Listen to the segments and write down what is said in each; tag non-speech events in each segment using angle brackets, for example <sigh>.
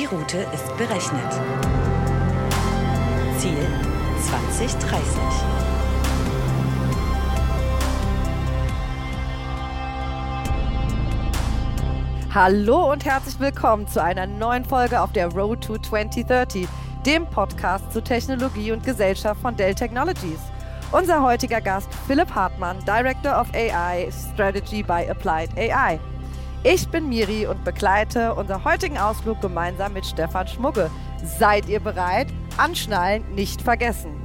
Die Route ist berechnet. Ziel 2030. Hallo und herzlich willkommen zu einer neuen Folge auf der Road to 2030, dem Podcast zu Technologie und Gesellschaft von Dell Technologies. Unser heutiger Gast Philipp Hartmann, Director of AI Strategy by Applied AI. Ich bin Miri und begleite unseren heutigen Ausflug gemeinsam mit Stefan Schmugge. Seid ihr bereit? Anschnallen nicht vergessen.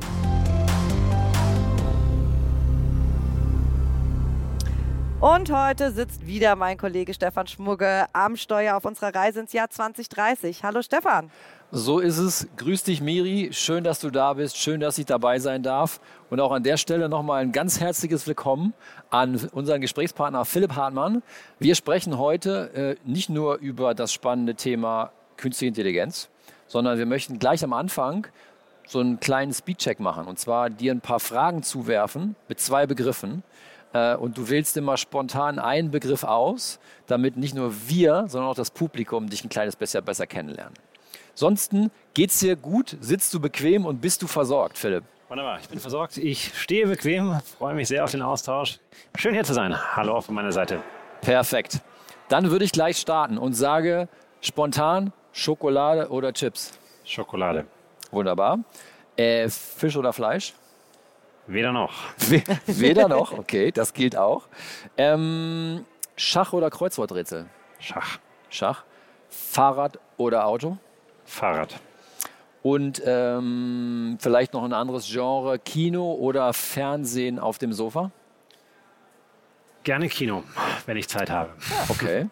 Und heute sitzt wieder mein Kollege Stefan Schmugge am Steuer auf unserer Reise ins Jahr 2030. Hallo Stefan. So ist es. Grüß dich, Miri. Schön, dass du da bist. Schön, dass ich dabei sein darf. Und auch an der Stelle nochmal ein ganz herzliches Willkommen an unseren Gesprächspartner Philipp Hartmann. Wir sprechen heute äh, nicht nur über das spannende Thema Künstliche Intelligenz, sondern wir möchten gleich am Anfang so einen kleinen Speedcheck machen. Und zwar dir ein paar Fragen zuwerfen mit zwei Begriffen äh, und du wählst immer spontan einen Begriff aus, damit nicht nur wir, sondern auch das Publikum dich ein kleines bisschen besser kennenlernen. Ansonsten geht's dir gut, sitzt du bequem und bist du versorgt, Philipp? Wunderbar, ich bin versorgt. Ich stehe bequem, freue mich sehr auf den Austausch. Schön hier zu sein. Hallo auch von meiner Seite. Perfekt. Dann würde ich gleich starten und sage spontan Schokolade oder Chips? Schokolade. Wunderbar. Äh, Fisch oder Fleisch? Weder noch. Weder noch, okay, das gilt auch. Ähm, Schach oder Kreuzworträtsel? Schach. Schach. Fahrrad oder Auto? Fahrrad. Und ähm, vielleicht noch ein anderes Genre, Kino oder Fernsehen auf dem Sofa? Gerne Kino, wenn ich Zeit habe. Okay,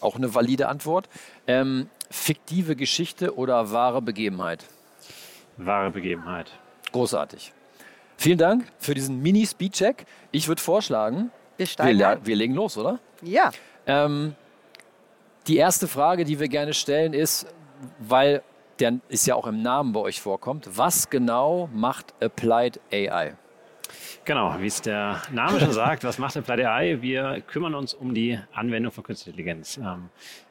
auch eine valide Antwort. Ähm, fiktive Geschichte oder wahre Begebenheit? Wahre Begebenheit. Großartig. Vielen Dank für diesen Mini-Speed-Check. Ich würde vorschlagen, Wir steigen wir, wir legen los, oder? Ja, Ähm, die erste Frage, die wir gerne stellen, ist, weil der ist ja auch im Namen bei euch vorkommt, was genau macht Applied AI? Genau, wie es der Name schon sagt, was macht Applied AI? Wir kümmern uns um die Anwendung von Künstlicher Intelligenz. Ähm,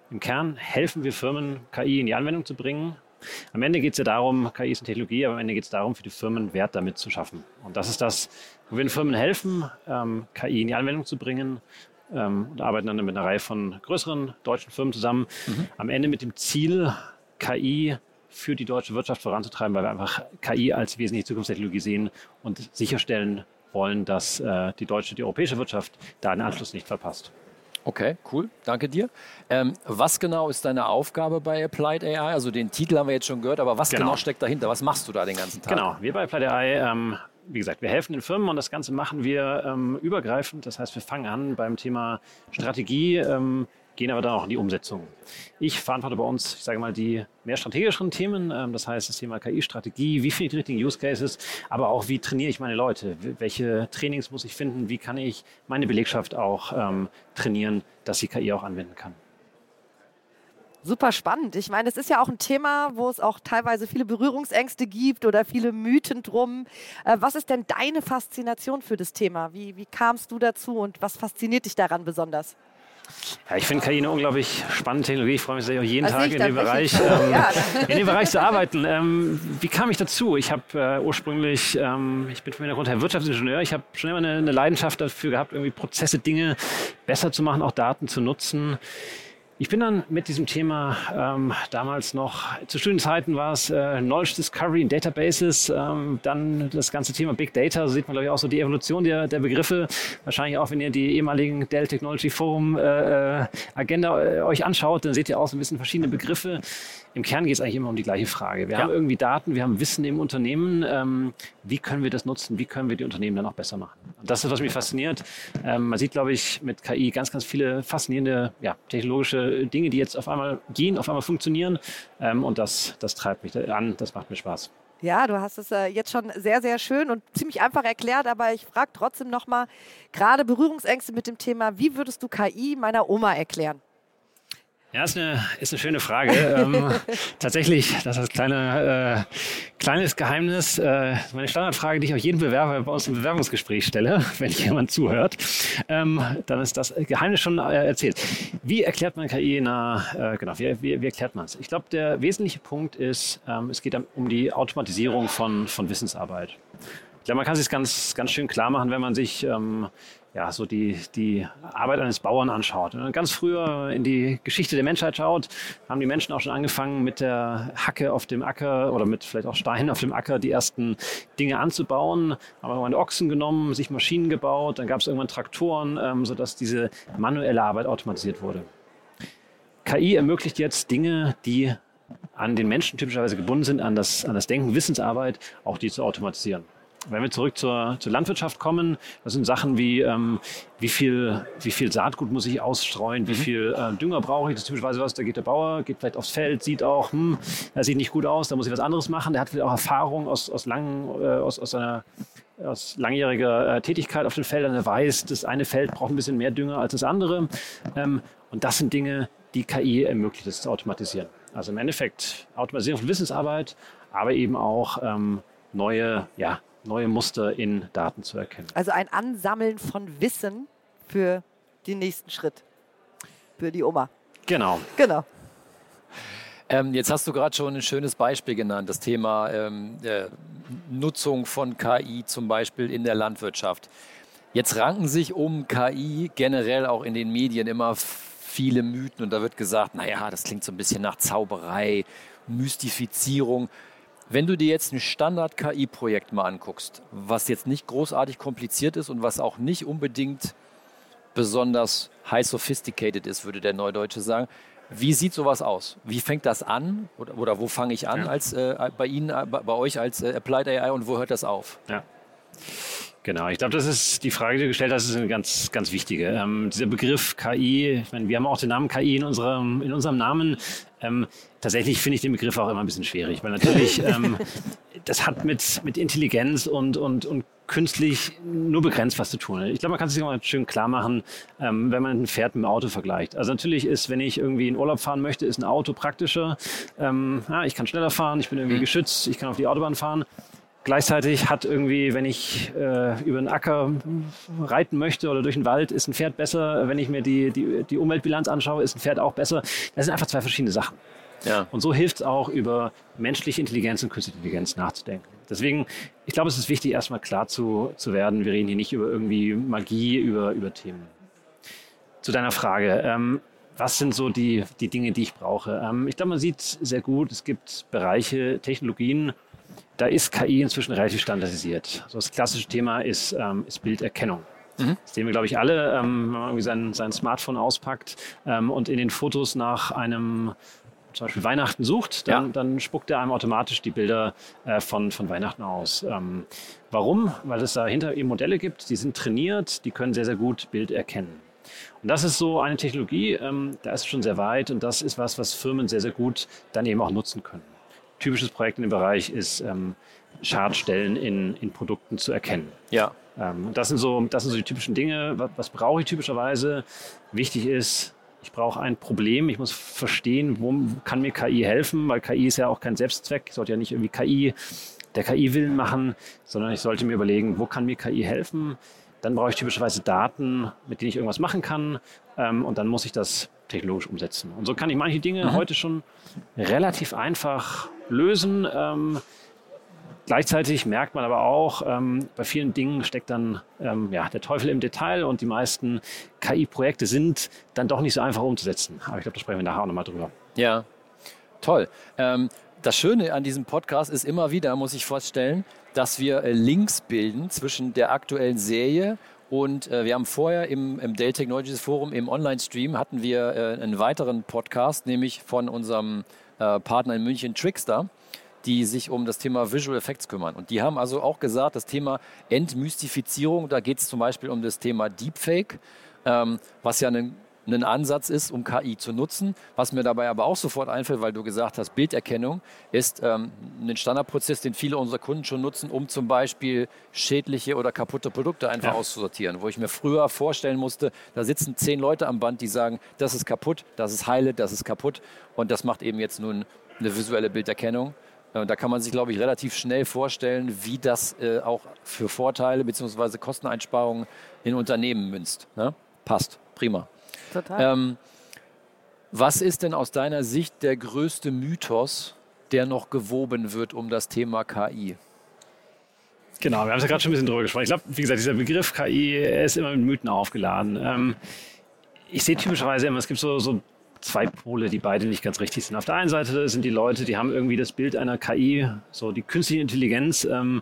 Im Kern helfen wir Firmen, KI in die Anwendung zu bringen. Am Ende geht es ja darum, KI ist eine Technologie, aber am Ende geht es darum, für die Firmen Wert damit zu schaffen. Und das ist das, wo wir den Firmen helfen, ähm, KI in die Anwendung zu bringen ähm, und arbeiten dann mit einer Reihe von größeren deutschen Firmen zusammen. Am Ende mit dem Ziel, KI für die deutsche Wirtschaft voranzutreiben, weil wir einfach KI als wesentliche Zukunftstechnologie sehen und sicherstellen wollen, dass äh, die deutsche, die europäische Wirtschaft da den Anschluss nicht verpasst. Okay, cool, danke dir. Ähm, was genau ist deine Aufgabe bei Applied AI? Also den Titel haben wir jetzt schon gehört, aber was genau, Genau. steckt dahinter? Was machst du da den ganzen Tag? Genau, wir bei Applied AI, ähm, wie gesagt, wir helfen den Firmen und das Ganze machen wir ähm, übergreifend. Das heißt, wir fangen an beim Thema Strategie, ähm, gehen aber dann auch in die Umsetzung. Ich verantworte bei uns, ich sage mal, die mehr strategischeren Themen. Ähm, das heißt, das Thema KI-Strategie, wie finde ich die richtigen Use Cases, aber auch, wie trainiere ich meine Leute? Welche Trainings muss ich finden? Wie kann ich meine Belegschaft auch ähm, trainieren, dass sie KI auch anwenden kann? super spannend. Ich meine, es ist ja auch ein Thema, wo es auch teilweise viele Berührungsängste gibt oder viele Mythen drum. Äh, was ist denn deine Faszination für das Thema? Wie, wie kamst du dazu und was fasziniert dich daran besonders? Ja, ich finde KI eine unglaublich spannende Technologie. Ich freue mich sehr, jeden Das Tag in dem, Bereich, ähm, Ja. in dem Bereich zu arbeiten. Ähm, wie kam ich dazu? Ich habe äh, ursprünglich, ähm, ich bin vom Hintergrund her Wirtschaftsingenieur. Ich habe schon immer eine, eine Leidenschaft dafür gehabt, irgendwie Prozesse, Dinge besser zu machen, auch Daten zu nutzen. Ich bin dann mit diesem Thema ähm, damals noch, zu Studienzeiten war es äh, Knowledge Discovery in Databases, ähm, dann das ganze Thema Big Data, so sieht man glaube ich auch so die Evolution der, der Begriffe. Wahrscheinlich auch, wenn ihr die ehemaligen Dell Technology Forum äh, äh, Agenda äh, euch anschaut, dann seht ihr auch so ein bisschen verschiedene Begriffe. Im Kern geht es eigentlich immer um die gleiche Frage. Wir Ja. haben irgendwie Daten, wir haben Wissen im Unternehmen. Ähm, wie können wir das nutzen? Wie können wir die Unternehmen dann auch besser machen? Und das ist, was mich fasziniert. Ähm, man sieht, glaube ich, mit KI ganz, ganz viele faszinierende ja, technologische Dinge, die jetzt auf einmal gehen, auf einmal funktionieren. Ähm, und das, das treibt mich an, das macht mir Spaß. Ja, du hast es äh, jetzt schon sehr, sehr schön und ziemlich einfach erklärt, aber ich frage trotzdem nochmal, gerade Berührungsängste mit dem Thema, wie würdest du KI meiner Oma erklären? Ja, ist eine, ist eine schöne Frage. ähm, <laughs> tatsächlich, das ist ein kleine, äh, kleines Geheimnis. Äh, meine Standardfrage, die ich auch jedem Bewerber bei uns im Bewerbungsgespräch stelle, <laughs> wenn jemand zuhört, ähm, dann ist das Geheimnis schon äh, erzählt. Wie erklärt man KI? Na, äh, genau, wie, wie, wie erklärt man es? Ich glaube, der wesentliche Punkt ist, ähm, es geht um die Automatisierung von, von Wissensarbeit. Ich glaube, man kann sich ganz, ganz schön klar machen, wenn man sich ähm, ja, so die, die Arbeit eines Bauern anschaut. Wenn man ganz früher in die Geschichte der Menschheit schaut, haben die Menschen auch schon angefangen, mit der Hacke auf dem Acker oder mit vielleicht auch Steinen auf dem Acker die ersten Dinge anzubauen. Haben irgendwann Ochsen genommen, sich Maschinen gebaut, dann gab es irgendwann Traktoren, ähm, sodass diese manuelle Arbeit automatisiert wurde. KI ermöglicht jetzt Dinge, die an den Menschen typischerweise gebunden sind, an das, an das Denken, Wissensarbeit, auch die zu automatisieren. Wenn wir zurück zur, zur Landwirtschaft kommen, das sind Sachen wie, ähm, wie, viel, wie viel Saatgut muss ich ausstreuen, wie mhm. viel äh, Dünger brauche ich. Das ist typischerweise was, da geht der Bauer, geht vielleicht aufs Feld, sieht auch, hm, das sieht nicht gut aus, da muss ich was anderes machen. Der hat vielleicht auch Erfahrung aus, aus, langen, äh, aus, aus seiner aus langjähriger äh, Tätigkeit auf den Feldern. Er weiß, das eine Feld braucht ein bisschen mehr Dünger als das andere. Ähm, und das sind Dinge, die KI ermöglicht, das zu automatisieren. Also im Endeffekt Automatisierung von Wissensarbeit, aber eben auch ähm, neue ja, neue Muster in Daten zu erkennen. Also ein Ansammeln von Wissen für den nächsten Schritt, für die Oma. Genau. Genau. Ähm, jetzt hast du gerade schon ein schönes Beispiel genannt, das Thema ähm, Nutzung von KI zum Beispiel in der Landwirtschaft. Jetzt ranken sich um KI generell auch in den Medien immer viele Mythen und da wird gesagt, naja, das klingt so ein bisschen nach Zauberei, Mystifizierung. Wenn du dir jetzt ein Standard-KI-Projekt mal anguckst, was jetzt nicht großartig kompliziert ist und was auch nicht unbedingt besonders high sophisticated ist, würde der Neudeutsche sagen. Wie sieht sowas aus? Wie fängt das an? Oder, oder wo fange ich an ja. als, äh, bei Ihnen, äh, bei euch als äh, Applied AI und wo hört das auf? Ja. Genau, ich glaube, das ist die Frage, die du gestellt hast, ist eine ganz, ganz wichtige. Ähm, dieser Begriff KI, ich meine, wir haben auch den Namen KI in unserem, in unserem Namen. Ähm, tatsächlich finde ich den Begriff auch immer ein bisschen schwierig, weil natürlich <laughs> ähm, das hat mit, mit Intelligenz und, und, und künstlich nur begrenzt was zu tun. Ich glaube, man kann es sich mal schön klar machen, ähm, wenn man ein Pferd mit dem Auto vergleicht. Also natürlich ist, wenn ich irgendwie in Urlaub fahren möchte, ist ein Auto praktischer. Ähm, ja, ich kann schneller fahren, ich bin irgendwie mhm. geschützt, ich kann auf die Autobahn fahren. Gleichzeitig hat irgendwie, wenn ich äh, über einen Acker reiten möchte oder durch den Wald, ist ein Pferd besser. Wenn ich mir die, die, die Umweltbilanz anschaue, ist ein Pferd auch besser. Das sind einfach zwei verschiedene Sachen. Ja. Und so hilft es auch, über menschliche Intelligenz und künstliche Intelligenz nachzudenken. Deswegen, ich glaube, es ist wichtig, erstmal klar zu, zu werden. Wir reden hier nicht über irgendwie Magie, über, über Themen. Zu deiner Frage. Ähm, was sind so die, die Dinge, die ich brauche? Ähm, ich glaube, man sieht sehr gut, es gibt Bereiche, Technologien, da ist KI inzwischen relativ standardisiert. Also das klassische Thema ist, ähm, ist Bilderkennung. Mhm. Das sehen wir, glaube ich, alle, ähm, wenn man irgendwie sein, sein Smartphone auspackt ähm, und in den Fotos nach einem zum Beispiel Weihnachten sucht, dann, ja. dann spuckt er einem automatisch die Bilder äh, von, von Weihnachten aus. Ähm, warum? Weil es dahinter eben Modelle gibt, die sind trainiert, die können sehr, sehr gut Bild erkennen. Und das ist so eine Technologie, ähm, da ist es schon sehr weit und das ist was, was Firmen sehr, sehr gut dann eben auch nutzen können typisches Projekt in dem Bereich ist, ähm, Schadstellen in, in Produkten zu erkennen. Ja. Ähm, das, sind so, das sind so die typischen Dinge. Was, was brauche ich typischerweise? Wichtig ist, ich brauche ein Problem. Ich muss verstehen, wo kann mir KI helfen, weil KI ist ja auch kein Selbstzweck. Ich sollte ja nicht irgendwie KI der KI willen machen, sondern ich sollte mir überlegen, wo kann mir KI helfen? Dann brauche ich typischerweise Daten, mit denen ich irgendwas machen kann. Ähm, und dann muss ich das technologisch umsetzen. Und so kann ich manche Dinge mhm. heute schon relativ einfach lösen. Ähm, Gleichzeitig merkt man aber auch, ähm, bei vielen Dingen steckt dann ähm, ja, der Teufel im Detail und die meisten KI-Projekte sind dann doch nicht so einfach umzusetzen. Aber ich glaube, da sprechen wir nachher auch nochmal drüber. Ja, toll. Ähm, das Schöne an diesem Podcast ist immer wieder, muss ich feststellen, dass wir äh, Links bilden zwischen der aktuellen Serie und äh, wir haben vorher im, im Dell Technologies Forum im Online-Stream hatten wir äh, einen weiteren Podcast, nämlich von unserem äh, Partner in München Trickster, die sich um das Thema Visual Effects kümmern. Und die haben also auch gesagt, das Thema Entmystifizierung, da geht es zum Beispiel um das Thema Deepfake, ähm, was ja ein ein Ansatz ist, um KI zu nutzen. Was mir dabei aber auch sofort einfällt, weil du gesagt hast, Bilderkennung ist ähm, ein Standardprozess, den viele unserer Kunden schon nutzen, um zum Beispiel schädliche oder kaputte Produkte einfach ja. auszusortieren. Wo ich mir früher vorstellen musste, da sitzen zehn Leute am Band, die sagen, das ist kaputt, das ist heile, das ist kaputt. Und das macht eben jetzt nun eine visuelle Bilderkennung. Äh, da kann man sich, glaube ich, relativ schnell vorstellen, wie das äh, auch für Vorteile bzw. Kosteneinsparungen in Unternehmen münzt. Ne? Passt, prima. Total. Ähm, was ist denn aus deiner Sicht der größte Mythos, der noch gewoben wird um das Thema KI? Genau, wir haben es ja gerade schon ein bisschen drüber gesprochen. Ich glaube, wie gesagt, dieser Begriff KI ist immer mit Mythen aufgeladen. Ähm, ich sehe typischerweise immer, es gibt so, so zwei Pole, die beide nicht ganz richtig sind. Auf der einen Seite sind die Leute, die haben irgendwie das Bild einer KI, so die künstliche Intelligenz, ähm,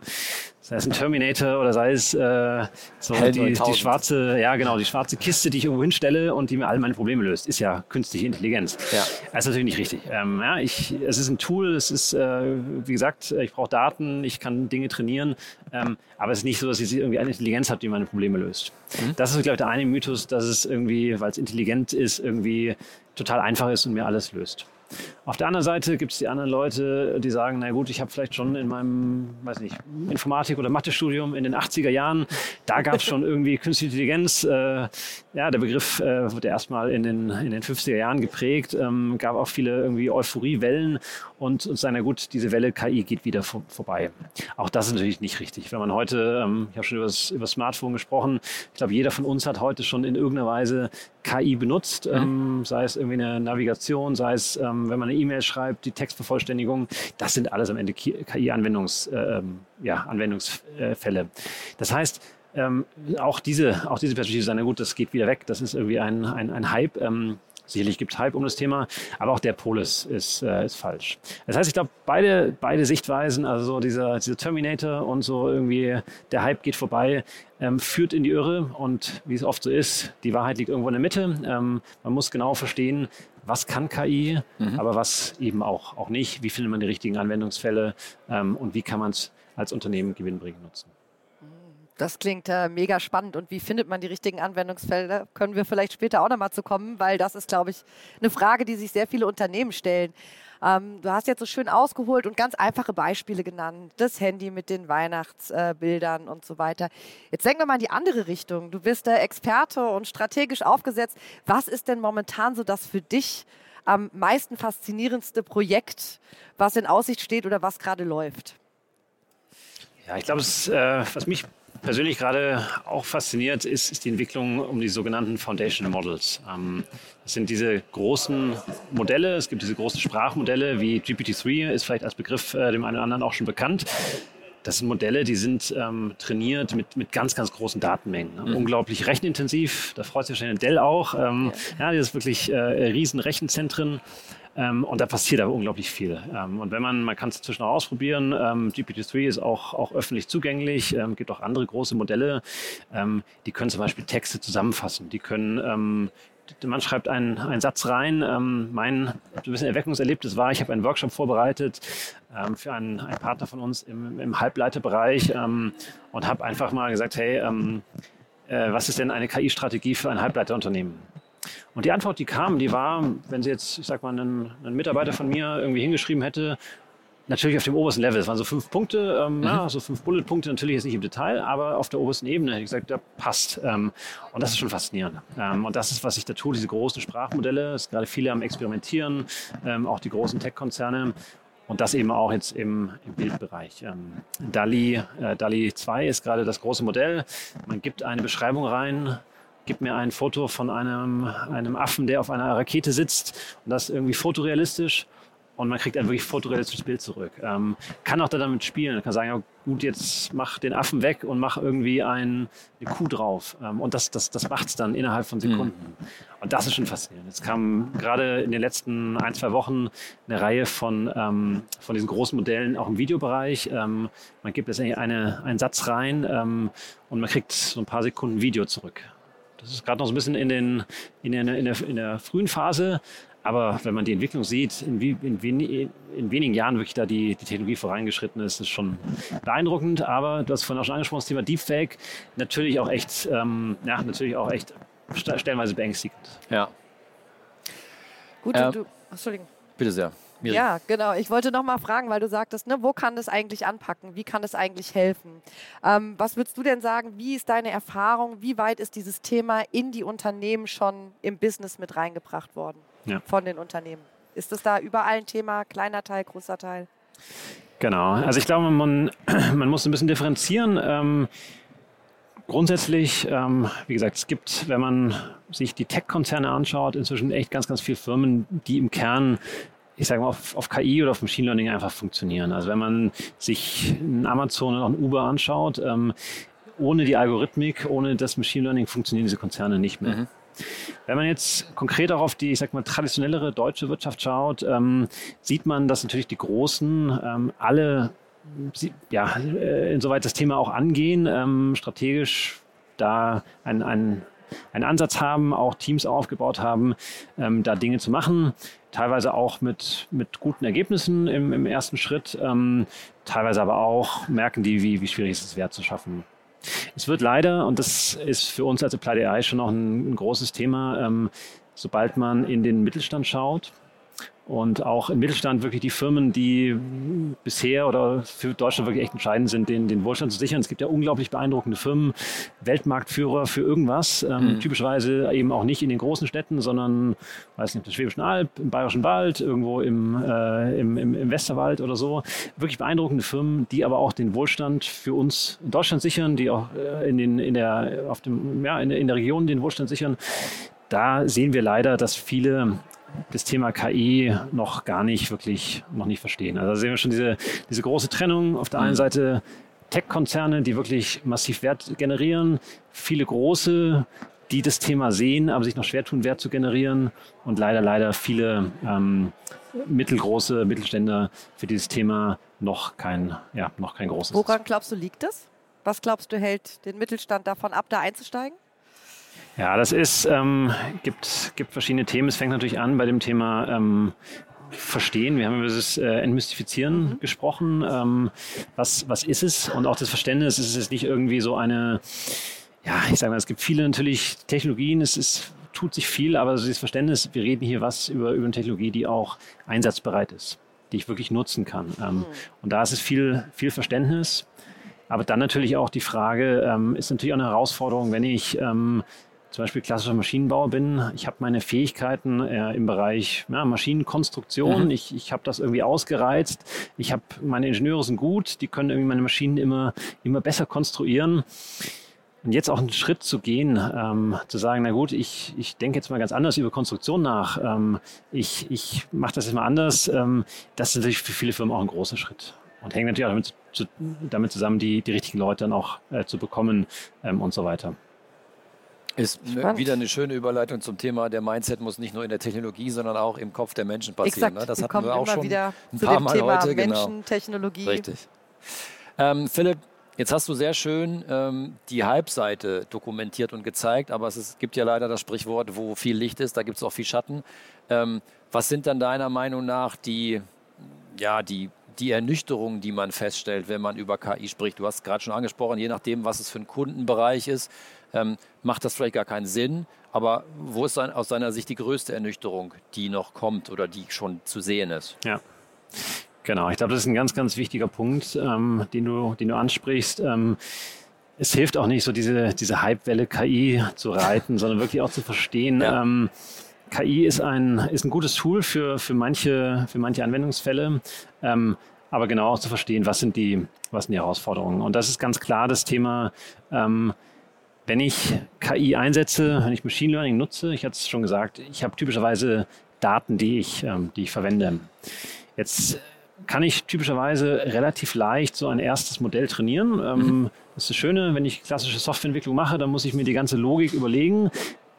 sei es ein Terminator oder sei es äh, so die, die, schwarze, ja genau, die schwarze Kiste, die ich irgendwo hinstelle und die mir all meine Probleme löst, ist ja künstliche Intelligenz. Ja. Das ist natürlich nicht richtig. Ähm, ja, ich, es ist ein Tool, es ist, äh, wie gesagt, ich brauche Daten, ich kann Dinge trainieren, ähm, aber es ist nicht so, dass ich irgendwie eine Intelligenz habe, die meine Probleme löst. Mhm. Das ist, glaube ich, der eine Mythos, dass es irgendwie, weil es intelligent ist, irgendwie total einfach ist und mir alles löst. Auf der anderen Seite gibt es die anderen Leute, die sagen, na gut, ich habe vielleicht schon in meinem, weiß nicht, Informatik- oder Mathestudium in den 80er Jahren, da gab es schon <laughs> irgendwie Künstliche Intelligenz. Äh, ja, der Begriff äh, wurde erstmal in den, in den 50er Jahren geprägt, ähm, gab auch viele irgendwie Euphoriewellen und, und sagen, na gut, diese Welle KI geht wieder vor, vorbei. Auch das ist natürlich nicht richtig. Wenn man heute, ähm, ich habe schon über das, über das Smartphone gesprochen, ich glaube, jeder von uns hat heute schon in irgendeiner Weise KI benutzt, mhm. ähm, sei es irgendwie eine Navigation, sei es, ähm, wenn man eine E-Mail schreibt, die Textvervollständigung, das sind alles am Ende KI-Anwendungs, äh, ja. Das heißt, ähm, auch diese, auch diese Perspektive ist, na gut, das geht wieder weg, das ist irgendwie ein, ein, ein Hype. Ähm, Sicherlich gibt es Hype um das Thema, aber auch der Pol ist, äh, ist falsch. Das heißt, ich glaube, beide, beide Sichtweisen, also dieser, dieser Terminator und so irgendwie der Hype geht vorbei, ähm, führt in die Irre und wie es oft so ist, die Wahrheit liegt irgendwo in der Mitte. Ähm, man muss genau verstehen, was kann KI, mhm. aber was eben auch, auch nicht, wie findet man die richtigen Anwendungsfälle ähm, und wie kann man es als Unternehmen gewinnbringend nutzen. Das klingt äh, mega spannend. Und wie findet man die richtigen Anwendungsfelder? Können wir vielleicht später auch nochmal zu kommen, weil das ist, glaube ich, eine Frage, die sich sehr viele Unternehmen stellen. Ähm, du hast jetzt so schön ausgeholt und ganz einfache Beispiele genannt. Das Handy mit den Weihnachtsbildern äh, und so weiter. Jetzt denken wir mal in die andere Richtung. Du bist der Experte und strategisch aufgesetzt. Was ist denn momentan so das für dich am meisten faszinierendste Projekt, was in Aussicht steht oder was gerade läuft? Ja, ich glaube, äh, was mich persönlich gerade auch fasziniert, ist, ist die Entwicklung um die sogenannten Foundation Models. Ähm, das sind diese großen Modelle, es gibt diese großen Sprachmodelle wie GPT-3, ist vielleicht als Begriff äh, dem einen oder anderen auch schon bekannt. Das sind Modelle, die sind ähm, trainiert mit, mit ganz, ganz großen Datenmengen. Ne? Mhm. Unglaublich rechenintensiv. Da freut sich wahrscheinlich Dell auch. Ähm, ja. das ist wirklich äh, riesen Rechenzentren. Ähm, und da passiert aber unglaublich viel. Ähm, und wenn man, man kann es inzwischen auch ausprobieren, ähm, GPT-3 ist auch, auch öffentlich zugänglich, ähm, gibt auch andere große Modelle, ähm, die können zum Beispiel Texte zusammenfassen, die können ähm, man schreibt einen, einen Satz rein. Ähm, mein ein bisschen Erweckungserlebnis war, ich habe einen Workshop vorbereitet ähm, für einen, einen, Partner von uns im, im Halbleiterbereich ähm, und habe einfach mal gesagt, hey, ähm, äh, was ist denn eine KI-Strategie für ein Halbleiterunternehmen? Und die Antwort, die kam, die war, wenn sie jetzt, ich sag mal, einen, einen Mitarbeiter von mir irgendwie hingeschrieben hätte, natürlich auf dem obersten Level. Es waren so fünf Punkte, ähm, mhm. ja, so fünf Bullet-Punkte, natürlich jetzt nicht im Detail, aber auf der obersten Ebene hätte ich gesagt, da passt. Ähm, und das ist schon faszinierend. Ähm, und das ist, was ich da tue, diese großen Sprachmodelle. Es ist gerade viele am Experimentieren, ähm, auch die großen Tech-Konzerne. Und das eben auch jetzt im, im Bildbereich. Ähm, DALI, äh, DALI 2 ist gerade das große Modell. Man gibt eine Beschreibung rein, gib mir ein Foto von einem, einem Affen, der auf einer Rakete sitzt und das irgendwie fotorealistisch und man kriegt ein wirklich fotorealistisches Bild zurück. Ähm, kann auch da damit spielen, kann sagen, ja, gut, jetzt mach den Affen weg und mach irgendwie ein, eine Kuh drauf. Ähm, und das, das, das macht es dann innerhalb von Sekunden. Mhm. Und das ist schon faszinierend. Es kam gerade in den letzten ein, zwei Wochen eine Reihe von, ähm, von diesen großen Modellen auch im Videobereich. Ähm, man gibt letztendlich eine, einen Satz rein ähm, und man kriegt so ein paar Sekunden Video zurück. Das ist gerade noch so ein bisschen in, den, in, der, in, der, in der frühen Phase. Aber wenn man die Entwicklung sieht, in, wie, in, wen, in wenigen Jahren wirklich da die, die Technologie vorangeschritten ist, ist schon beeindruckend. Aber du hast vorhin auch schon angesprochen, das Thema Deepfake, natürlich auch echt, ähm, ja, natürlich auch echt stellenweise beängstigend. Ja. Gut, Ähm, du, Entschuldigung. Bitte sehr. Miri. Ja, genau. Ich wollte noch mal fragen, weil du sagtest, ne, wo kann das eigentlich anpacken? Wie kann das eigentlich helfen? Ähm, was würdest du denn sagen? Wie ist deine Erfahrung? Wie weit ist dieses Thema in die Unternehmen schon im Business mit reingebracht worden Ja. von den Unternehmen? Ist das da überall ein Thema? Kleiner Teil, großer Teil? Genau. Also ich glaube, man, <clears throat> man muss ein bisschen differenzieren. Ähm, grundsätzlich, ähm, wie gesagt, es gibt, wenn man sich die Tech-Konzerne anschaut, inzwischen echt ganz, ganz viele Firmen, die im Kern ich sage mal, auf, auf KI oder auf Machine Learning einfach funktionieren. Also wenn man sich ein Amazon oder auch Uber anschaut, ähm, ohne die Algorithmik, ohne das Machine Learning funktionieren diese Konzerne nicht mehr. Mhm. Wenn man jetzt konkret auch auf die, ich sag mal, traditionellere deutsche Wirtschaft schaut, ähm, sieht man, dass natürlich die Großen ähm, alle, ja, äh, insoweit das Thema auch angehen, ähm, strategisch da ein, ein einen Ansatz haben, auch Teams aufgebaut haben, ähm, da Dinge zu machen. Teilweise auch mit, mit guten Ergebnissen im, im ersten Schritt. Ähm, teilweise aber auch merken die, wie, wie schwierig es ist, Wert zu schaffen. Es wird leider, und das ist für uns als Applied AI schon noch ein, ein großes Thema, ähm, sobald man in den Mittelstand schaut, und auch im Mittelstand wirklich die Firmen, die bisher oder für Deutschland wirklich echt entscheidend sind, den, den Wohlstand zu sichern. Es gibt ja unglaublich beeindruckende Firmen, Weltmarktführer für irgendwas. Ähm, Mhm. Typischerweise eben auch nicht in den großen Städten, sondern, weiß nicht, auf der Schwäbischen Alb, im Bayerischen Wald, irgendwo im, äh, im, im, im Westerwald oder so. Wirklich beeindruckende Firmen, die aber auch den Wohlstand für uns in Deutschland sichern, die auch äh, in, den, in, der, auf dem, ja, in, in der Region den Wohlstand sichern. Da sehen wir leider, dass viele das Thema KI noch gar nicht wirklich noch nicht verstehen. Also da sehen wir schon diese, diese große Trennung. Auf der einen Seite Tech-Konzerne, die wirklich massiv Wert generieren, viele große, die das Thema sehen, aber sich noch schwer tun, Wert zu generieren und leider, leider viele ähm, mittelgroße Mittelständler für dieses Thema noch kein, ja, noch kein großes. Woran glaubst du, liegt das? Was glaubst du, hält den Mittelstand davon ab, da einzusteigen? Ja, das ist, ähm, gibt, gibt verschiedene Themen. Es fängt natürlich an bei dem Thema ähm, Verstehen. Wir haben über das äh, Entmystifizieren gesprochen. Ähm, was, was ist es? Und auch das Verständnis. Es ist nicht irgendwie so eine, ja, ich sage mal, es gibt viele natürlich Technologien. Es ist, tut sich viel, aber dieses Verständnis, wir reden hier was über, über eine Technologie, die auch einsatzbereit ist, die ich wirklich nutzen kann. Ähm, Und da ist es viel, viel Verständnis. Aber dann natürlich auch die Frage, ähm, ist natürlich auch eine Herausforderung, wenn ich ähm, zum Beispiel klassischer Maschinenbauer bin. Ich habe meine Fähigkeiten äh, im Bereich ja, Maschinenkonstruktion. Ich, ich habe das irgendwie ausgereizt. Ich habe meine Ingenieure sind gut. Die können irgendwie meine Maschinen immer, immer besser konstruieren. Und jetzt auch einen Schritt zu gehen, ähm, zu sagen, na gut, ich, ich denke jetzt mal ganz anders über Konstruktion nach. Ähm, ich ich mache das jetzt mal anders. Ähm, das ist natürlich für viele Firmen auch ein großer Schritt. Und hängt natürlich auch damit, zu, damit zusammen, die, die richtigen Leute dann auch äh, zu bekommen ähm, und so weiter. Ist ne- Spannend. wieder eine schöne Überleitung zum Thema, der Mindset muss nicht nur in der Technologie, sondern auch im Kopf der Menschen passieren. Exakt. Ne? Das wir hatten wir auch schon wieder ein paar Mal Thema heute. Menschen, Genau. Technologie. Richtig. Ähm, Philipp, jetzt hast du sehr schön ähm, die Halbseite dokumentiert und gezeigt, aber es ist, gibt ja leider das Sprichwort, wo viel Licht ist, da gibt es auch viel Schatten. Ähm, was sind dann deiner Meinung nach die, ja, die, die Ernüchterungen, die man feststellt, wenn man über KI spricht? Du hast gerade schon angesprochen, je nachdem, was es für ein Kundenbereich ist, ähm, macht das vielleicht gar keinen Sinn. Aber wo ist dann aus deiner Sicht die größte Ernüchterung, die noch kommt oder die schon zu sehen ist? Ja. Genau, ich glaube, das ist ein ganz, ganz wichtiger Punkt, ähm, den, du, den du ansprichst. Ähm, es hilft auch nicht, so diese, diese Hypewelle KI zu reiten, <laughs> sondern wirklich auch zu verstehen, Ja. ähm, KI ist ein, ist ein gutes Tool für, für, manche, für manche Anwendungsfälle, ähm, aber genau auch zu verstehen, was sind, die, was sind die Herausforderungen. Und das ist ganz klar das Thema, ähm, wenn ich KI einsetze, wenn ich Machine Learning nutze, ich hatte es schon gesagt, ich habe typischerweise Daten, die ich, ähm, die ich verwende. Jetzt kann ich typischerweise relativ leicht so ein erstes Modell trainieren. Ähm, Das ist das Schöne, wenn ich klassische Softwareentwicklung mache, dann muss ich mir die ganze Logik überlegen.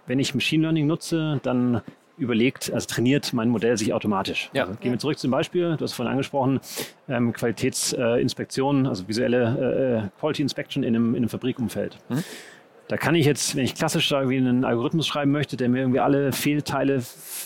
Wenn ich Machine Learning nutze, dann überlegt, also trainiert mein Modell sich automatisch. Ja. Also gehen wir zurück zum Beispiel, du hast vorhin angesprochen, ähm, Qualitätsinspektion, also visuelle äh, Quality Inspection in einem, in einem Fabrikumfeld. Da kann ich jetzt, wenn ich klassisch irgendwie einen Algorithmus schreiben möchte, der mir irgendwie alle Fehlteile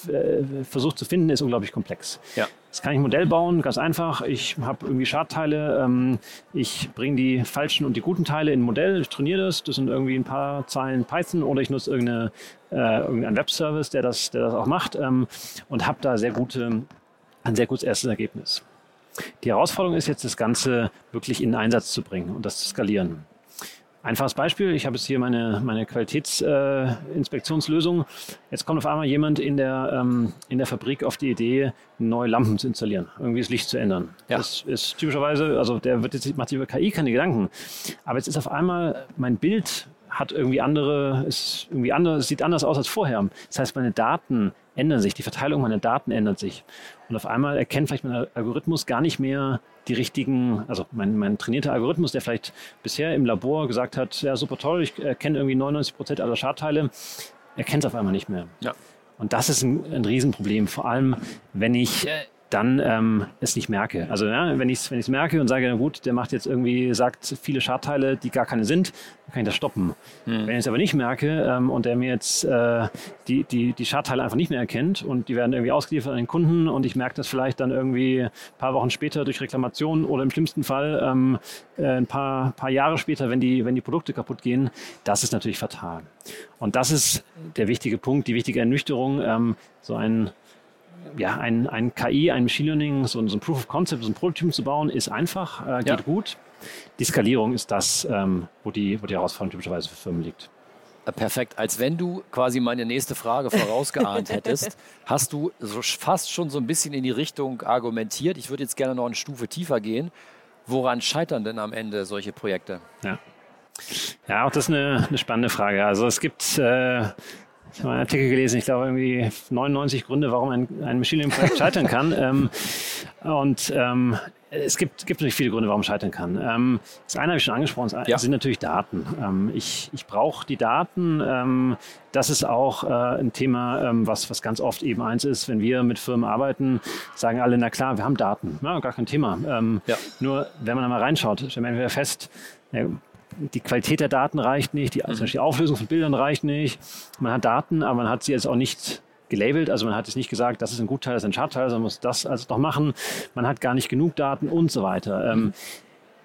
äh, versucht zu finden, ist unglaublich komplex. Ja. Jetzt kann ich ein Modell bauen, ganz einfach. Ich habe irgendwie Schadteile, ähm, ich bringe die falschen und die guten Teile in ein Modell, ich trainiere das, das sind irgendwie ein paar Zeilen Python oder ich nutze irgendeine, äh, irgendeinen Webservice, der das, der das auch macht ähm, und habe da sehr gute, ein sehr gutes erstes Ergebnis. Die Herausforderung ist jetzt, das Ganze wirklich in Einsatz zu bringen und das zu skalieren. Einfaches Beispiel, ich habe jetzt hier meine, meine Qualitätsinspektionslösung. Äh, jetzt kommt auf einmal jemand in der, ähm, in der Fabrik auf die Idee, neue Lampen zu installieren, irgendwie das Licht zu ändern. Ja. Das ist typischerweise, also der wird jetzt, macht sich über KI keine Gedanken. Aber jetzt ist auf einmal mein Bild hat irgendwie andere, ist irgendwie anders, sieht anders aus als vorher. Das heißt, meine Daten ändern sich, die Verteilung meiner Daten ändert sich. Und auf einmal erkennt vielleicht mein Algorithmus gar nicht mehr die richtigen, also mein, mein trainierter Algorithmus, der vielleicht bisher im Labor gesagt hat, ja super toll, ich erkenne irgendwie 99 Prozent aller Schadteile, erkennt es auf einmal nicht mehr. Ja. Und das ist ein, ein Riesenproblem, vor allem wenn ich dann ähm, es nicht merke. Also ja, wenn ich es wenn merke und sage, na gut, der macht jetzt irgendwie, sagt viele Schadteile, die gar keine sind, dann kann ich das stoppen. Mhm. Wenn ich es aber nicht merke ähm, und der mir jetzt äh, die, die, die Schadteile einfach nicht mehr erkennt und die werden irgendwie ausgeliefert an den Kunden und ich merke das vielleicht dann irgendwie ein paar Wochen später durch Reklamation oder im schlimmsten Fall ähm, äh, ein paar, paar Jahre später, wenn die, wenn die Produkte kaputt gehen, das ist natürlich fatal. Und das ist der wichtige Punkt, die wichtige Ernüchterung, ähm, so ein ja, ein, ein KI, ein Machine Learning, so, so ein Proof of Concept, so ein Prototypen zu bauen, ist einfach, äh, geht ja. gut. Die Skalierung ist das, ähm, wo, die, wo die Herausforderung typischerweise für Firmen liegt. Äh, perfekt. Als wenn du quasi meine nächste Frage vorausgeahnt <laughs> hättest, hast du so fast schon so ein bisschen in die Richtung argumentiert. Ich würde jetzt gerne noch eine Stufe tiefer gehen. Woran scheitern denn am Ende solche Projekte? Ja. Ja, auch das ist eine, eine spannende Frage. Also es gibt äh, ich habe einen Artikel gelesen, ich glaube irgendwie 99 Gründe, warum ein, ein Machine Learning Projekt scheitern kann. <laughs> ähm, und ähm, es gibt, gibt natürlich viele Gründe, warum scheitern kann. Ähm, das eine habe ich schon angesprochen, das ja. sind natürlich Daten. Ähm, ich ich brauche die Daten. Ähm, das ist auch äh, ein Thema, ähm, was, was ganz oft eben eins ist, wenn wir mit Firmen arbeiten, sagen alle, na klar, wir haben Daten. Ja, gar kein Thema. Ähm, ja. Nur wenn man da mal reinschaut, stellen wir fest, ja, die Qualität der Daten reicht nicht, die, also die Auflösung von Bildern reicht nicht. Man hat Daten, aber man hat sie jetzt auch nicht gelabelt, also man hat jetzt nicht gesagt, das ist ein Gutteil, das ist ein Schadteil, sondern muss das also noch machen. Man hat gar nicht genug Daten und so weiter. Ähm,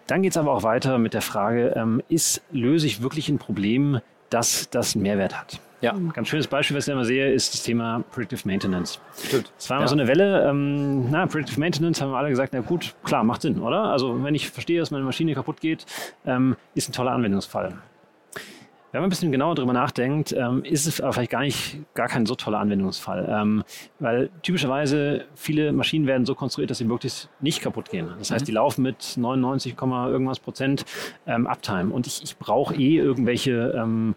dann geht es aber auch weiter mit der Frage, ähm, ist, löse ich wirklich ein Problem, das das einen Mehrwert hat? Ja. Ein ganz schönes Beispiel, was ich immer sehe, ist das Thema Predictive Maintenance. Stimmt. Es war immer ja. so eine Welle, ähm, na, Predictive Maintenance haben wir alle gesagt, na gut, klar, macht Sinn, oder? Also wenn ich verstehe, dass meine Maschine kaputt geht, ähm, ist ein toller Anwendungsfall. Wenn man ein bisschen genauer darüber nachdenkt, ähm, ist es aber vielleicht gar nicht, gar kein so toller Anwendungsfall. Ähm, weil typischerweise viele Maschinen werden so konstruiert, dass sie möglichst nicht kaputt gehen. Das heißt, mhm. die laufen mit 99, irgendwas Prozent ähm, Uptime. Und ich, ich brauche eh irgendwelche ähm,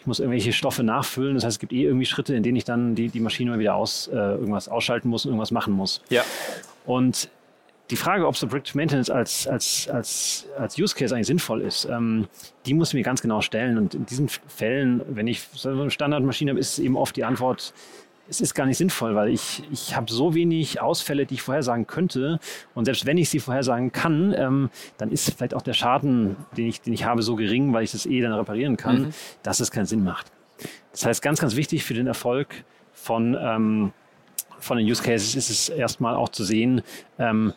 ich muss irgendwelche Stoffe nachfüllen. Das heißt, es gibt eh irgendwie Schritte, in denen ich dann die, die Maschine mal wieder aus, äh, irgendwas ausschalten muss und irgendwas machen muss. Ja. Und die Frage, ob so Predictive Maintenance als, als, als, als Use Case eigentlich sinnvoll ist, ähm, die muss ich mir ganz genau stellen. Und in diesen Fällen, wenn ich so eine Standardmaschine habe, ist eben oft die Antwort, es ist gar nicht sinnvoll, weil ich, ich habe so wenig Ausfälle, die ich vorhersagen könnte. Und selbst wenn ich sie vorhersagen kann, ähm, dann ist vielleicht auch der Schaden, den ich, den ich habe, so gering, weil ich das eh dann reparieren kann, mhm. dass es keinen Sinn macht. Das heißt, ganz, ganz wichtig für den Erfolg von, ähm, von den Use Cases ist es erstmal auch zu sehen, ähm,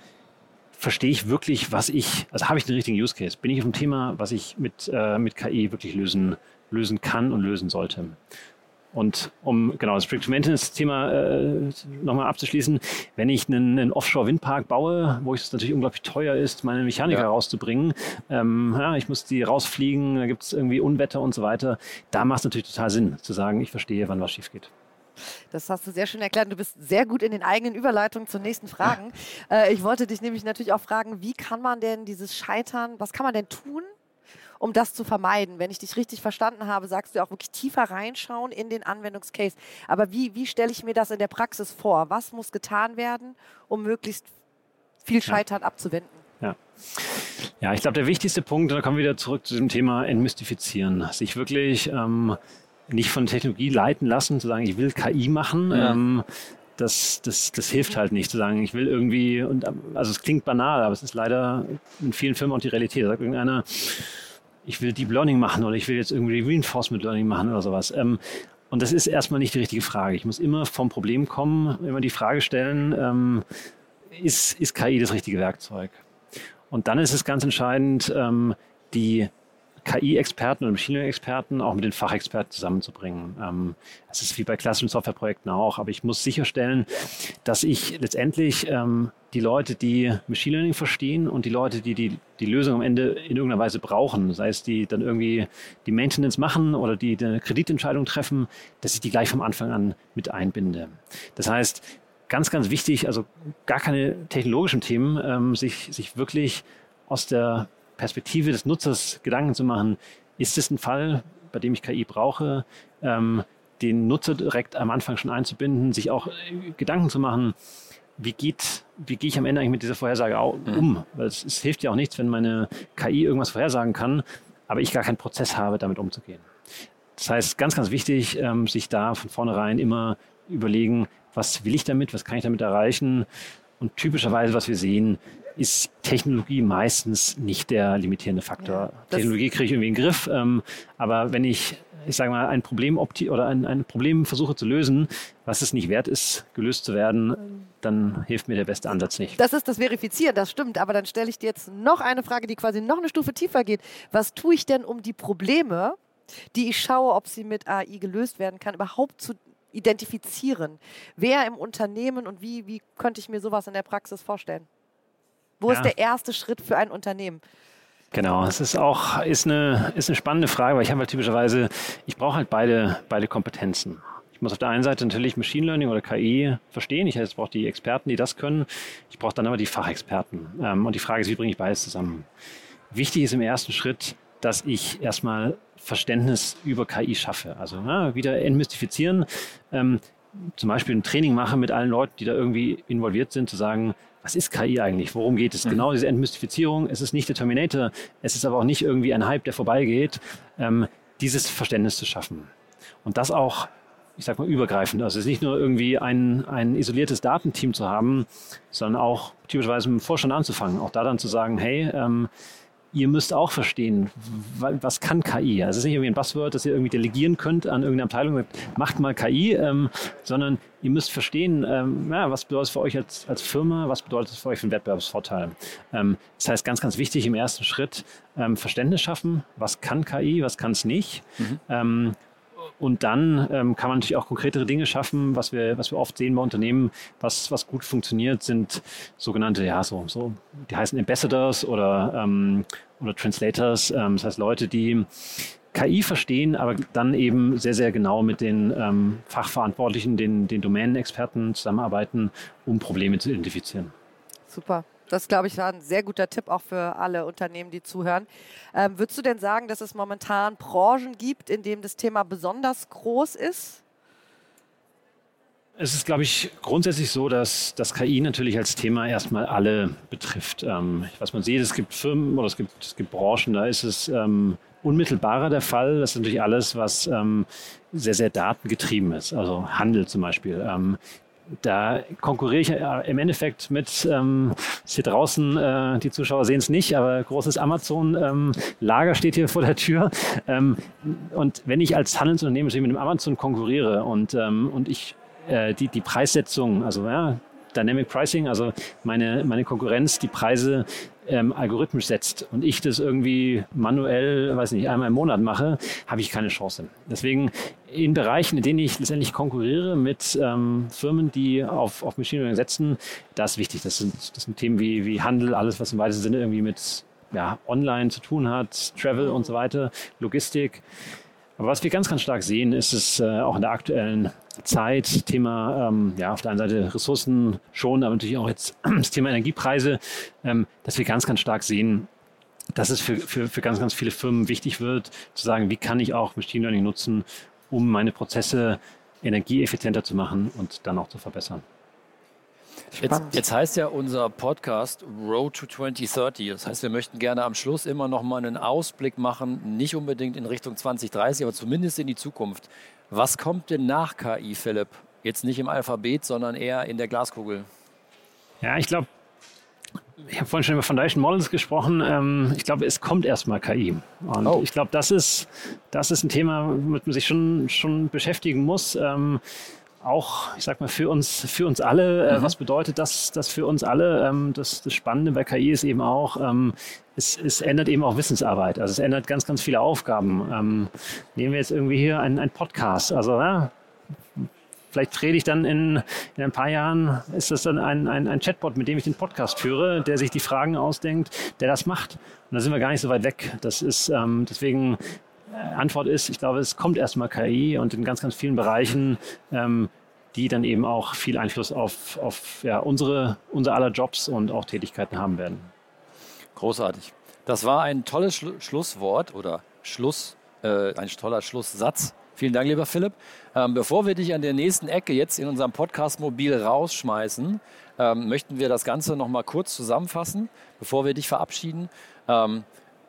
verstehe ich wirklich, was ich, also habe ich den richtigen Use Case? Bin ich auf dem Thema, was ich mit, äh, mit KI wirklich lösen, lösen kann und lösen sollte? Und um genau das Predictive Maintenance-Thema äh, nochmal abzuschließen, wenn ich einen, einen Offshore-Windpark baue, wo es natürlich unglaublich teuer ist, meine Mechaniker ja. rauszubringen, ähm, ja, ich muss die rausfliegen, da gibt es irgendwie Unwetter und so weiter, da macht es natürlich total Sinn, zu sagen, ich verstehe, wann was schief geht. Das hast du sehr schön erklärt. Du bist sehr gut in den eigenen Überleitungen zu nächsten Fragen. Äh, ich wollte dich nämlich natürlich auch fragen, wie kann man denn dieses Scheitern, was kann man denn tun, um das zu vermeiden. Wenn ich dich richtig verstanden habe, sagst du auch wirklich tiefer reinschauen in den Anwendungscase. Aber wie, wie stelle ich mir das in der Praxis vor? Was muss getan werden, um möglichst viel Scheitern ja. abzuwenden? Ja. Ja, ich glaube, der wichtigste Punkt, da kommen wir wieder zurück zu dem Thema Entmystifizieren. Sich wirklich ähm, nicht von Technologie leiten lassen, zu sagen, ich will KI machen. Ja. Ähm, das, das, das hilft halt nicht zu sagen, ich will irgendwie, und also es klingt banal, aber es ist leider in vielen Firmen auch die Realität. Da sagt irgendeiner, ich will Deep Learning machen oder ich will jetzt irgendwie Reinforcement Learning machen oder sowas. Ähm, und das ist erstmal nicht die richtige Frage. Ich muss immer vom Problem kommen, immer die Frage stellen, ähm, ist, ist KI das richtige Werkzeug? Und dann ist es ganz entscheidend, ähm, die KI-Experten und Machine Learning-Experten auch mit den Fachexperten zusammenzubringen. Ähm, das ist wie bei klassischen Softwareprojekten auch, aber ich muss sicherstellen, dass ich letztendlich ähm, die Leute, die Machine Learning verstehen und die Leute, die, die die Lösung am Ende in irgendeiner Weise brauchen, sei es die dann irgendwie die Maintenance machen oder die eine Kreditentscheidung treffen, dass ich die gleich vom Anfang an mit einbinde. Das heißt, ganz, ganz wichtig, also gar keine technologischen Themen, ähm, sich, sich wirklich aus der Perspektive des Nutzers Gedanken zu machen, ist es ein Fall, bei dem ich KI brauche, ähm, den Nutzer direkt am Anfang schon einzubinden, sich auch äh, Gedanken zu machen, wie geht, wie gehe ich am Ende eigentlich mit dieser Vorhersage mhm. um? Weil es, es, hilft ja auch nichts, wenn meine KI irgendwas vorhersagen kann, aber ich gar keinen Prozess habe, damit umzugehen. Das heißt, ganz, ganz wichtig, ähm, sich da von vornherein immer überlegen, was will ich damit, was kann ich damit erreichen? Und typischerweise, was wir sehen, ist Technologie meistens nicht der limitierende Faktor. Ja, Technologie kriege ich irgendwie in den Griff, ähm, aber wenn ich, ich sage mal, ein Problem oder ein, ein Problem versuche zu lösen, was es nicht wert ist, gelöst zu werden, dann hilft mir der beste Ansatz nicht. Das ist das Verifizieren, das stimmt. Aber dann stelle ich dir jetzt noch eine Frage, die quasi noch eine Stufe tiefer geht. Was tue ich denn, um die Probleme, die ich schaue, ob sie mit AI gelöst werden kann, überhaupt zu identifizieren? Wer im Unternehmen und wie, wie könnte ich mir sowas in der Praxis vorstellen? Wo ja. ist der erste Schritt für ein Unternehmen? Genau, es ist auch ist eine, ist eine spannende Frage, weil ich habe halt typischerweise, ich brauche halt beide, beide Kompetenzen. Ich muss auf der einen Seite natürlich Machine Learning oder KI verstehen. Ich, brauche die Experten, die das können. Ich brauche dann aber die Fachexperten. Ähm, und die Frage ist, wie bringe ich beides zusammen? Wichtig ist im ersten Schritt, dass ich erstmal Verständnis über KI schaffe. Also na, wieder entmystifizieren. Ähm, zum Beispiel ein Training mache mit allen Leuten, die da irgendwie involviert sind, zu sagen, was ist KI eigentlich? Worum geht es? Mhm. Genau diese Entmystifizierung. Es ist nicht der Terminator, es ist aber auch nicht irgendwie ein Hype, der vorbeigeht. Ähm, dieses Verständnis zu schaffen. Und das auch, ich sag mal, übergreifend. Also es ist nicht nur irgendwie ein, ein isoliertes Datenteam zu haben, sondern auch typischerweise mit dem Vorstand anzufangen. Auch da dann zu sagen, hey, ähm, ihr müsst auch verstehen, was kann KI? Also es ist nicht irgendwie ein Buzzword, das ihr irgendwie delegieren könnt an irgendeine Abteilung, macht mal KI, ähm, sondern ihr müsst verstehen, ähm, ja, was bedeutet es für euch als, als Firma, was bedeutet es für euch für einen Wettbewerbsvorteil. Ähm, das heißt, ganz, ganz wichtig im ersten Schritt ähm, Verständnis schaffen, was kann KI, was kann es nicht. Mhm. Und dann ähm, kann man natürlich auch konkretere Dinge schaffen. Was wir, was wir oft sehen bei Unternehmen, was, was gut funktioniert, sind sogenannte, ja, so, so die heißen Ambassadors oder, ähm, oder Translators. Ähm, das heißt Leute, die KI verstehen, aber dann eben sehr, sehr genau mit den ähm, Fachverantwortlichen, den, den Domänenexperten zusammenarbeiten, um Probleme zu identifizieren. Super. Das, glaube ich, war ein sehr guter Tipp auch für alle Unternehmen, die zuhören. Ähm, würdest du denn sagen, dass es momentan Branchen gibt, in denen das Thema besonders groß ist? Es ist, glaube ich, grundsätzlich so, dass das KI natürlich als Thema erstmal alle betrifft. Ähm, was man sieht, es gibt Firmen oder es gibt, es gibt Branchen, da ist es ähm, unmittelbarer der Fall. Das ist natürlich alles, was ähm, sehr, sehr datengetrieben ist. Also Handel zum Beispiel. Ähm, da konkurriere ich im Endeffekt mit, ähm, hier draußen, äh, die Zuschauer sehen es nicht, aber großes Amazon-Lager ähm, steht hier vor der Tür. Ähm, und wenn ich als Handelsunternehmen mit dem Amazon konkurriere und, ähm, und ich äh, die, die Preissetzung, also ja, Dynamic Pricing, also meine, meine Konkurrenz, die Preise ähm, algorithmisch setzt und ich das irgendwie manuell, weiß nicht, einmal im Monat mache, habe ich keine Chance. Deswegen in Bereichen, in denen ich letztendlich konkurriere mit ähm, Firmen, die auf, auf Machine Learning setzen, das ist wichtig. Das sind, das sind Themen wie, wie Handel, alles, was im weitesten Sinne irgendwie mit ja, Online zu tun hat, Travel und so weiter, Logistik. Aber was wir ganz, ganz stark sehen, ist es äh, auch in der aktuellen Zeit, Thema, ähm, ja, auf der einen Seite Ressourcen schon, aber natürlich auch jetzt <clears throat> das Thema Energiepreise, ähm, dass wir ganz, ganz stark sehen, dass es für, für, für ganz, ganz viele Firmen wichtig wird, zu sagen, wie kann ich auch Machine Learning nutzen, um meine Prozesse energieeffizienter zu machen und dann auch zu verbessern. Jetzt, jetzt, heißt ja unser Podcast Road to 2030. Das heißt, wir möchten gerne am Schluss immer noch mal einen Ausblick machen, nicht unbedingt in Richtung 2030, aber zumindest in die Zukunft. Was kommt denn nach KI, Philipp? Jetzt nicht im Alphabet, sondern eher in der Glaskugel. Ja, ich glaube, ich habe vorhin schon über Foundation Models gesprochen. Ähm, ich glaube, es kommt erstmal KI. Und oh. ich glaube, das ist, das ist ein Thema, womit man sich schon, schon beschäftigen muss. Auch, ich sag mal, für uns, für uns alle. Äh, mhm. Was bedeutet das, das für uns alle? Ähm, das, das Spannende bei KI ist eben auch, ähm, es, es ändert eben auch Wissensarbeit. Also es ändert ganz, ganz viele Aufgaben. Ähm, nehmen wir jetzt irgendwie hier einen, einen Podcast. Also ja, vielleicht rede ich dann in, in ein paar Jahren, ist das dann ein, ein, ein Chatbot, mit dem ich den Podcast führe, der sich die Fragen ausdenkt, der das macht. Und da sind wir gar nicht so weit weg. Das ist ähm, deswegen Antwort ist, ich glaube, es kommt erstmal KI und in ganz, ganz vielen Bereichen, ähm, die dann eben auch viel Einfluss auf, auf ja, unsere, unser aller Jobs und auch Tätigkeiten haben werden. Großartig. Das war ein tolles Schlu Schlusswort oder Schluss, äh, ein toller Schlusssatz. Vielen Dank, lieber Philipp. Ähm, bevor wir dich an der nächsten Ecke jetzt in unserem Podcast Mobil rausschmeißen, ähm, möchten wir das Ganze noch mal kurz zusammenfassen, bevor wir dich verabschieden. Ähm,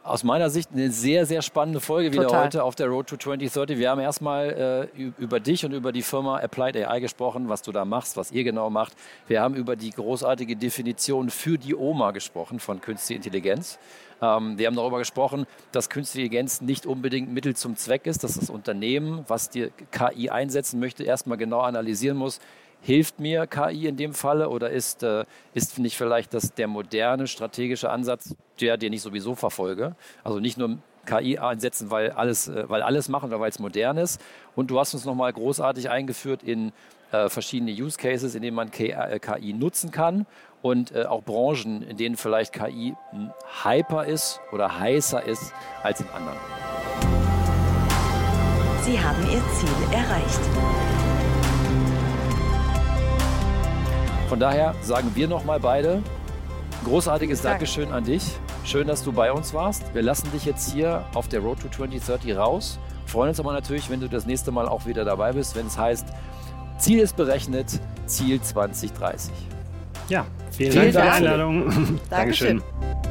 aus meiner Sicht eine sehr, sehr spannende Folge wieder Total. heute auf der Road to 2030. Wir haben erstmal äh, über dich und über die Firma Applied AI gesprochen, was du da machst, was ihr genau macht. Wir haben über die großartige Definition für die Oma gesprochen von künstlicher Intelligenz. Ähm, wir haben darüber gesprochen, dass künstliche Intelligenz nicht unbedingt Mittel zum Zweck ist, dass das Unternehmen, was die KI einsetzen möchte, erstmal genau analysieren muss, Hilft mir KI in dem Falle oder ist, äh, ist nicht vielleicht das der moderne strategische Ansatz, der den ich sowieso verfolge? Also nicht nur KI einsetzen, weil alles, äh, weil alles machen oder weil es modern ist. Und du hast uns nochmal großartig eingeführt in äh, verschiedene Use Cases, in denen man KI, äh, nutzen kann und äh, auch Branchen, in denen vielleicht KI hyper ist oder heißer ist als in anderen. Sie haben Ihr Ziel erreicht. Von daher sagen wir nochmal beide großartiges Dankeschön an dich. Schön, dass du bei uns warst. Wir lassen dich jetzt hier auf der Road to 2030 raus. Freuen uns aber natürlich, wenn du das nächste Mal auch wieder dabei bist, wenn es heißt, Ziel ist berechnet, Ziel 2030. Ja, vielen, vielen Dank für die Einladung. Dankeschön. Dankeschön.